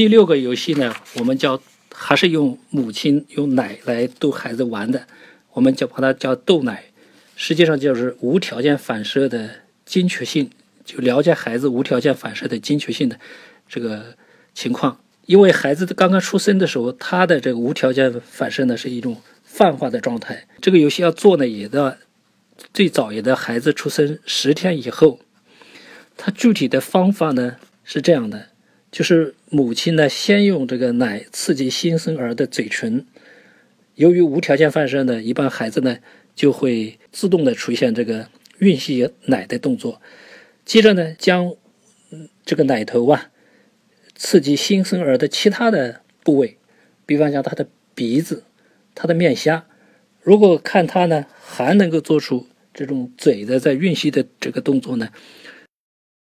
第六个游戏呢，我们叫还是用母亲用奶来逗孩子玩的，我们叫把它叫逗奶，实际上就是无条件反射的精确性，就了解孩子无条件反射的精确性的这个情况。因为孩子刚刚出生的时候，他的这个无条件反射呢是一种泛化的状态。这个游戏要做呢，也到最早也在孩子出生十天以后。它具体的方法呢是这样的，就是母亲呢先用这个奶刺激新生儿的嘴唇，由于无条件反射呢，一般孩子呢就会自动的出现这个吮吸奶的动作。接着呢，将这个奶头啊。刺激新生儿的其他的部位，比方像他的鼻子、他的面颊。如果看他呢还能够做出这种嘴的在吮吸的这个动作呢，